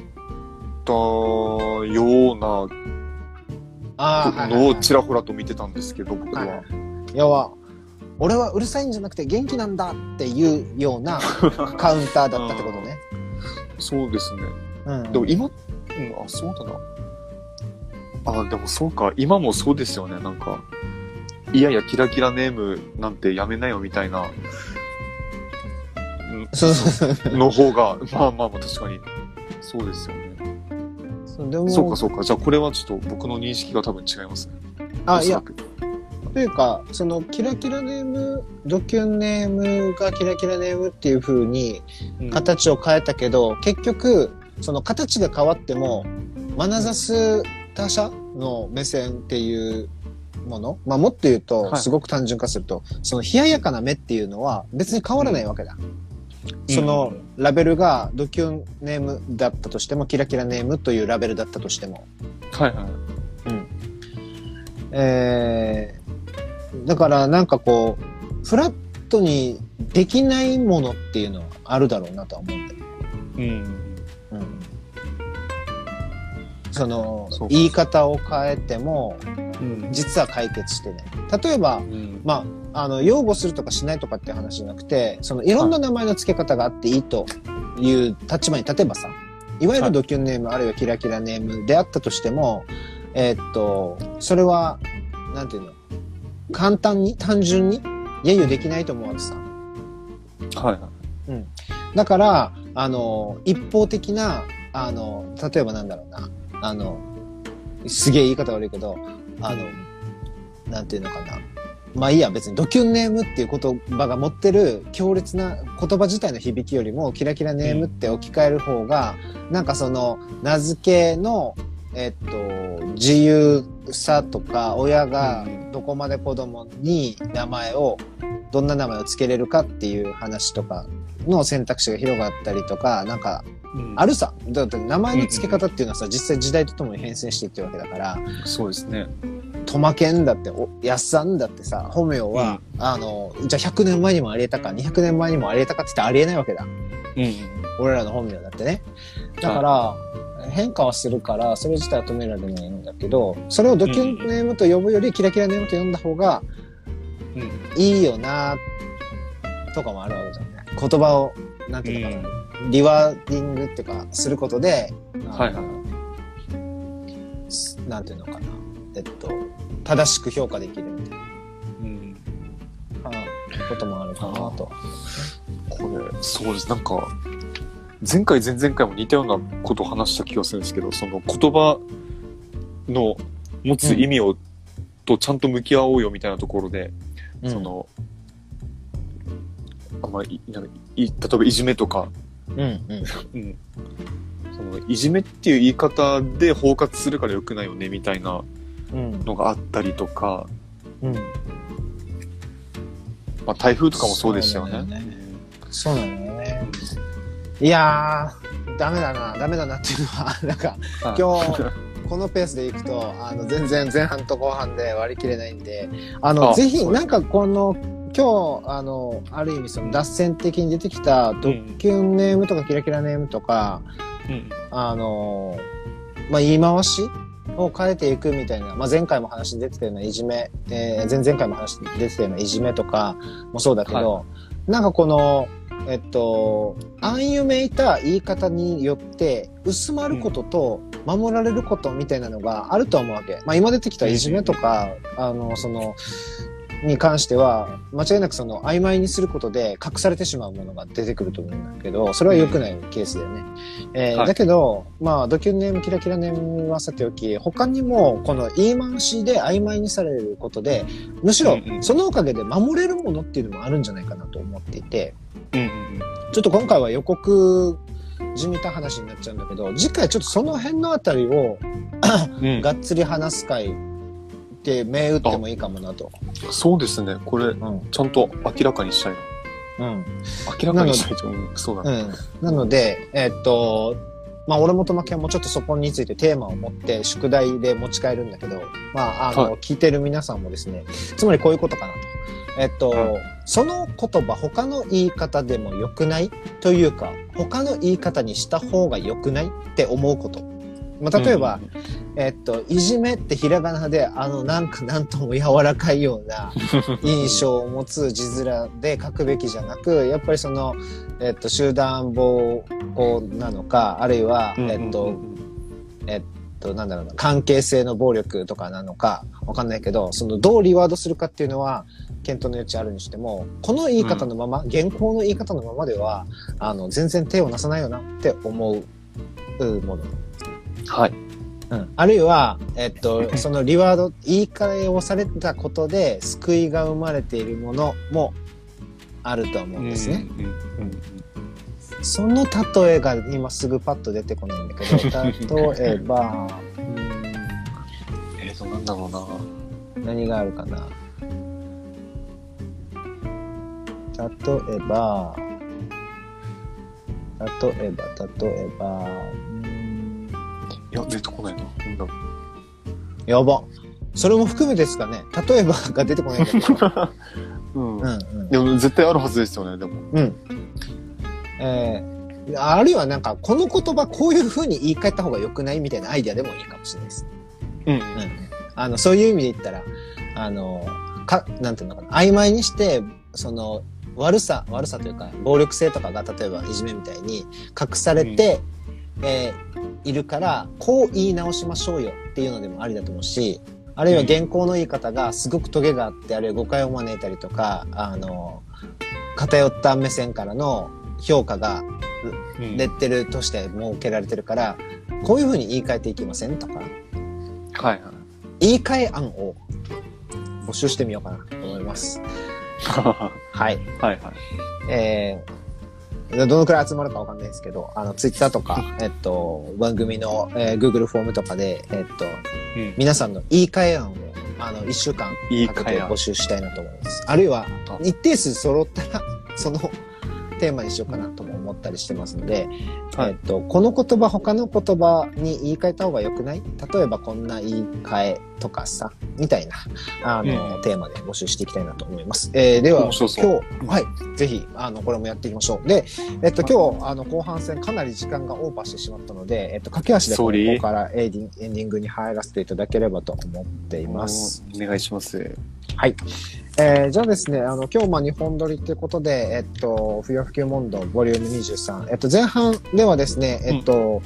Speaker 2: たようなのを
Speaker 1: はい
Speaker 2: ちらほらと見てたんですけど、僕は。
Speaker 1: はいはい要は、俺はうるさいんじゃなくて元気なんだっていうような カウンターだったってことね。
Speaker 2: そうですね。
Speaker 1: うん。
Speaker 2: でも今、うん、あ、そうだな。あ、でもそうか、今もそうですよね、なんか。いやいや、キラキラネームなんてやめなよみたいな、
Speaker 1: そうそうそう。
Speaker 2: の方が、まあまあまあ確かに、そうですよね。
Speaker 1: そうでも
Speaker 2: そうかそうか。じゃあこれはちょっと僕の認識が多分違いますね。
Speaker 1: あ、いやというか、そのキラキラネーム、ドキュンネームがキラキラネームっていう風に
Speaker 2: うん
Speaker 1: 形を変えたけど、結局、その形が変わっても、眼差す他者の目線っていうもの、まあもっと言うと、
Speaker 2: はい
Speaker 1: すごく単純化すると、その冷ややかな目っていうのは別に変わらないわけだ。そのラベルがドキュンネームだったとしても、キラキラネームというラベルだったとしても。
Speaker 2: はいはい。
Speaker 1: えー、だからなんかこう、フラットにできないものっていうのはあるだろうなとは思うんだよね。
Speaker 2: うん。
Speaker 1: うん。その言い方を変えても、
Speaker 2: うん。
Speaker 1: 実は解決してない。例えば、
Speaker 2: うん。
Speaker 1: まあ、あの、擁護するとかしないとかっていう話じゃなくて、その、いろんな名前の付け方があっていいという立場に、例えばさ、いわゆるドキュンネーム、あるいはキラキラネームであったとしても、えーっと、それは、なんていうの、簡単に、単純に、揶揄できないと思うわけさ。
Speaker 2: はいはい。
Speaker 1: だから、あの、一方的な、あの、例えばなんだろうな、あの、すげえ言い方悪いけど、あの、なんていうのかな。まあいいや、別にドキュンネームっていう言葉が持ってる強烈な言葉自体の響きよりも、キラキラネームって置き換える方が、なんかその、名付けの、えっと、自由さとか、親がどこまで子供に名前を、どんな名前を付けれるかっていう話とかの選択肢が広がったりとか、なんか、あるさ。だって名前の付け方っていうのはさ、実際時代とともに変遷していってるわけだから、
Speaker 2: そうですね。
Speaker 1: トマケンだって、おやっさんだってさ、本名は、あの、じゃあ100年前にもありえたか、200年前にもありえたかって言ってありえないわけだ。
Speaker 2: うん。
Speaker 1: 俺らの本名だってね。だから、変化はするから、それ自体は止められないんだけど、それをドキュンネームと呼ぶより、キラキラネームと呼んだ方が
Speaker 2: うん。
Speaker 1: いいよな、とかもあるわけじゃんね。言葉を、なんていうのかな、リワーディングっていうか、することで、
Speaker 2: はいはい
Speaker 1: すなんていうのかな。えっと、正しく評価できるみたい
Speaker 2: うん。
Speaker 1: な。あこともあるかなと。
Speaker 2: これ、そうです。なんか、前回、前々回も似たようなことを話した気がするんですけど、その言葉の持つ意味を、とちゃんと向き合おうよみたいなところで、
Speaker 1: うん
Speaker 2: そ、の、あんかい例えばいじめとか、
Speaker 1: うんうん。
Speaker 2: うん、そのいじめっていう言い方で包括するから良くないよねみたいな
Speaker 1: うん。
Speaker 2: のがあったりとか、
Speaker 1: うん。
Speaker 2: まあ、台風とかもそうでしたよね。
Speaker 1: そうなんだよねよね。いやー、ダメだな、ダメだなっていうのは、なんか、
Speaker 2: はい
Speaker 1: 今日このペースでいくと、あの、全然前半と後半で割り切れないんで、あの、
Speaker 2: あ
Speaker 1: ぜひ、なんかこの、今日、あの、ある意味その脱線的に出てきたドッキュンネームとかキラキラネームとか、
Speaker 2: うん。
Speaker 1: あの、まあ、言い回しを変えていくみたいな、まあ、前回も話に出てたようないじめ、えー前々回も話に出てたようないじめとかもそうだけど、なんかこの、えっと、暗喩めいた言い方によって、薄まることと守られることみたいなのがあるとは思うわけ。まあ今出てきたいじめとか、あの、その、に関しては、間違いなくその曖昧にすることで隠されてしまうものが出てくると思うんだけど、それは良くないケースだよね。えー
Speaker 2: はい。
Speaker 1: だけど、まあ、ドキュンネーム、キラキラネームはさておき、他にも、この言い回しで曖昧にされることで、むしろ
Speaker 2: うんうん。
Speaker 1: そのおかげで守れるものっていうのもあるんじゃないかなと思っていて、
Speaker 2: うんうん
Speaker 1: ちょっと今回は予告じみた話になっちゃうんだけど、次回ちょっとその辺のあたりを
Speaker 2: うん。うん
Speaker 1: がっつり話す回って銘打ってもいいかもなと。
Speaker 2: そうですね。これ、
Speaker 1: うん。
Speaker 2: ちゃんと明らかにしたいな。
Speaker 1: うん。
Speaker 2: 明らかにしたいと思う。そうだね。
Speaker 1: うん。なので、えっと、まあ、俺もとまけんもちょっとそこについてテーマを持って宿題で持ち帰るんだけど、まあ、あの、
Speaker 2: は
Speaker 1: 聞いてる皆さんもですね、つまりこういうことかなと。えっと、
Speaker 2: は
Speaker 1: その言葉、他の言い方でも良くない？というか、他の言い方にした方が良くない？って思うこと。まあ、例えば、えっと、いじめってひらがなで、あの、なんかなんとも柔らかいような 印象を持つ字面で書くべきじゃなく、やっぱりその、えっと、集団暴行なのか、あるいは、
Speaker 2: うんうんうん
Speaker 1: えっと、えっと、なんだろうな、関係性の暴力とかなのか、わかんないけど、その、どうリワードするかっていうのは、検討の余地あるにしても、この言い方のまま、現行の言い方のままでは、あの、全然手をなさないよなって思ううもの。
Speaker 2: はい。
Speaker 1: うん、あるいは、えっと、そのリワード、言い換えをされたことで救いが生まれているものもあると思うんですね。
Speaker 2: うんうんうん
Speaker 1: その例えが今すぐパッと出てこないんだけど、例えば、うん
Speaker 2: えっと、なんだろうな。
Speaker 1: 何があるかな。例えば、例えば、例えば、うん
Speaker 2: いや、出てこないな。なんだろ
Speaker 1: やば。それも含めてですかね。例えばが出てこないんだけど。
Speaker 2: う。うん
Speaker 1: うんうん。
Speaker 2: でも絶対あるはずですよね、でも。
Speaker 1: うん。えー、あるいはなんか、この言葉こういう風に言い換えた方が良くないみたいなアイデアでもいいかもしれないです。
Speaker 2: うん。
Speaker 1: うん。あの、そういう意味で言ったら、あの、か、なんていうのかな、曖昧にして、その、悪さ、悪さというか、暴力性とかが、例えばいじめみたいに隠されて、えーいるから、こう言い直しましょうよっていうのでもありだと思うし、あるいは現行の言い方がすごくトゲがあって、あるいは誤解を招いたりとか、あの、偏った目線からの評価が
Speaker 2: うん
Speaker 1: レッテルとして設けられてるから、こういうふうに言い換えていきませんとか、
Speaker 2: はいはい。
Speaker 1: 言い換え案を募集してみようかなと思います。
Speaker 2: は
Speaker 1: はい。
Speaker 2: いはい。
Speaker 1: えー、どのくらい集まるかわかんないですけど、あの、ツイッターとか、えっと、番組の、えー Google フォームとかで、えっと、
Speaker 2: うん。
Speaker 1: 皆さんの言い換え案を、あの、一週間かけて募集したいなと思います。あるいは
Speaker 2: あ、
Speaker 1: 一定数揃ったら、そのテーマにしようかなとも思ったりしてますので、
Speaker 2: はい
Speaker 1: えっと、この言葉、他の言葉に言い換えた方が良くない？例えばこんな言い換えとかさ、みたいな、あの、
Speaker 2: うん
Speaker 1: テーマで募集していきたいなと思います。えーでは、今日、はい、ぜひ、あの、これもやっていきましょう。で、えっと、今日、あの、後半戦かなり時間がオーバーしてしまったので、えっと、駆け足でここからエンディンエンディングに入らせていただければと思っています。。
Speaker 2: お願いします。
Speaker 1: はい。えーじゃあですね、あの、今日、まあ、日本撮りってことで、えっと、不要不急問答、ボリューム23。えっと、前半ではですね、えっと、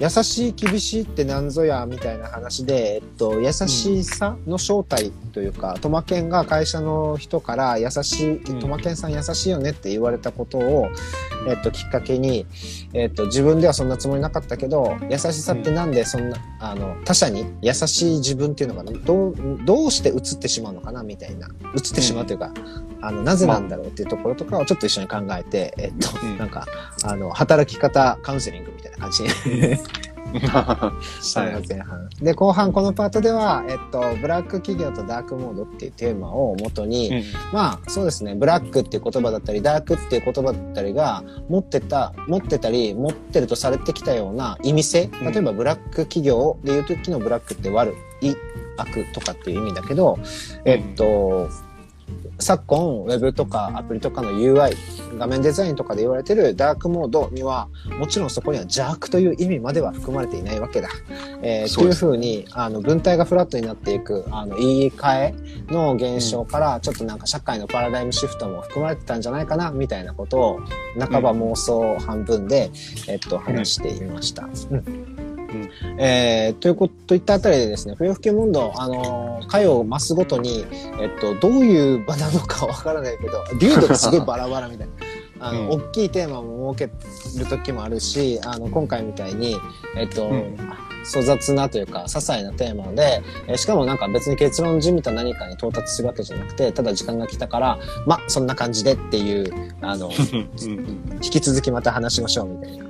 Speaker 1: 優しい、厳しいってなんぞや、みたいな話で、えっと、優しさの正体というか、トマケンが会社の人から、優しい、
Speaker 2: うん。
Speaker 1: トマケンさん優しいよねって言われたことを、えっと、きっかけに、えっと、自分ではそんなつもりなかったけど、優しさってなんでそんな、あの、他者に優しい自分っていうのかな、どう、どうして映ってしまうのかな、みたいな。映ってしまうというか、あの、なぜなんだろうっていうところとかをちょっと一緒に考えて、えっと、
Speaker 2: うん。
Speaker 1: なんか、あの、働き方カウンセリングみたいな感じ 前半。で、後半このパートでは、えっと、ブラック企業とダークモードっていうテーマを元に、
Speaker 2: うん。
Speaker 1: まあそうですね。ブラックっていう言葉だったりダークっていう言葉だったりが持ってた持ってたり持ってるとされてきたような意味性。
Speaker 2: うん。
Speaker 1: 例えばブラック企業でいう時のブラックって悪い悪とかっていう意味だけど、えっと昨今ウェブとかアプリとかの UI 画面デザインとかで言われてるダークモードにはもちろんそこには邪悪という意味までは含まれていないわけだ。えーというふうにあの文体がフラットになっていくあの言い換えの現象からちょっとなんか社会のパラダイムシフトも含まれてたんじゃないかなみたいなことを半ば妄想半分で、えっと、話していました。うんえーということといったあたりでですね、不要不急問答、あのー回を増すごとに、えっと、どういう場なのかわからないけど、流度がすごいバラバラみたいな。あの、
Speaker 2: うん
Speaker 1: 大きいテーマも設ける時もあるし、あの、今回みたいに、えっと、
Speaker 2: うん
Speaker 1: 粗雑なというか、些細なテーマで、えーしかもなんか別に結論じみた何かに到達するわけじゃなくて、ただ時間が来たから、まあ、そんな感じでっていう、あの、
Speaker 2: うん
Speaker 1: 引き続きまた話しましょうみたいな。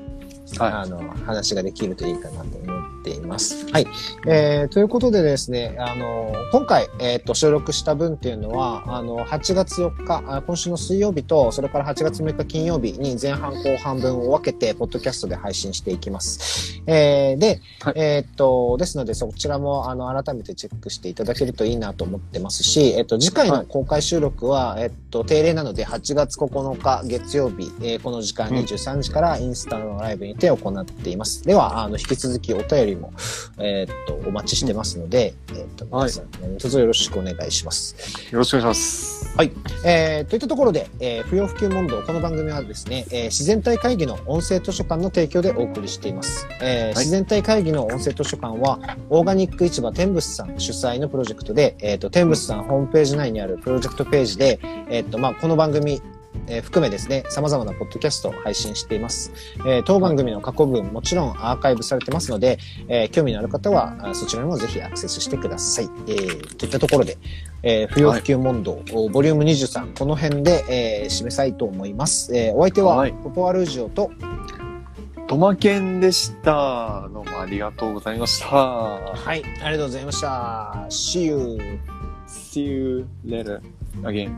Speaker 2: は
Speaker 1: あの、話ができるといいかなと思っています。はい。えー、ということでですね、あの、今回、えっ、と、収録した分っていうのは、あの、8月4日、あ今週の水曜日と、それから8月6日金曜日に前半後半分を分けて、ポッドキャストで配信していきます。えー、で、
Speaker 2: はい
Speaker 1: えっ、と、ですので、そちらも、あの、改めてチェックしていただけるといいなと思ってますし、えっ、と、次回の公開収録は、えっ、と、定例なので、8月9日月曜日、えーこの時間
Speaker 2: うん
Speaker 1: 23時からインスタのライブにて行っています。では、あの、引き続きお便りも、えっ、と、お待ちしてますので、えっ、と、皆さん、何卒よろしくお願いします。
Speaker 2: よろしくお願いします。
Speaker 1: えーといったところで、えー不要不急問答、この番組はですね、えー自然体会議の音声図書館の提供でお送りしています。えー自然体会議の音声図書館は、オーガニック市場天仏さん主催のプロジェクトで、えっ、と、天仏さんホームページ内にあるプロジェクトページで、えっ、と、まあ、この番組、えー含めですね、様々なポッドキャストを配信しています。えー当番組の過去分もちろんアーカイブされてますので、えー興味のある方はあそちらにもぜひアクセスしてください。えーといったところで、えー不要不急問答、おボリューム23、この辺で、えー締めたいと思います。えーお相手は、
Speaker 2: はい
Speaker 1: ポポアルージオと、
Speaker 2: トマケンでした。どうもありがとうございました。
Speaker 1: はい、ありがとうございました。See you!
Speaker 2: See you later again.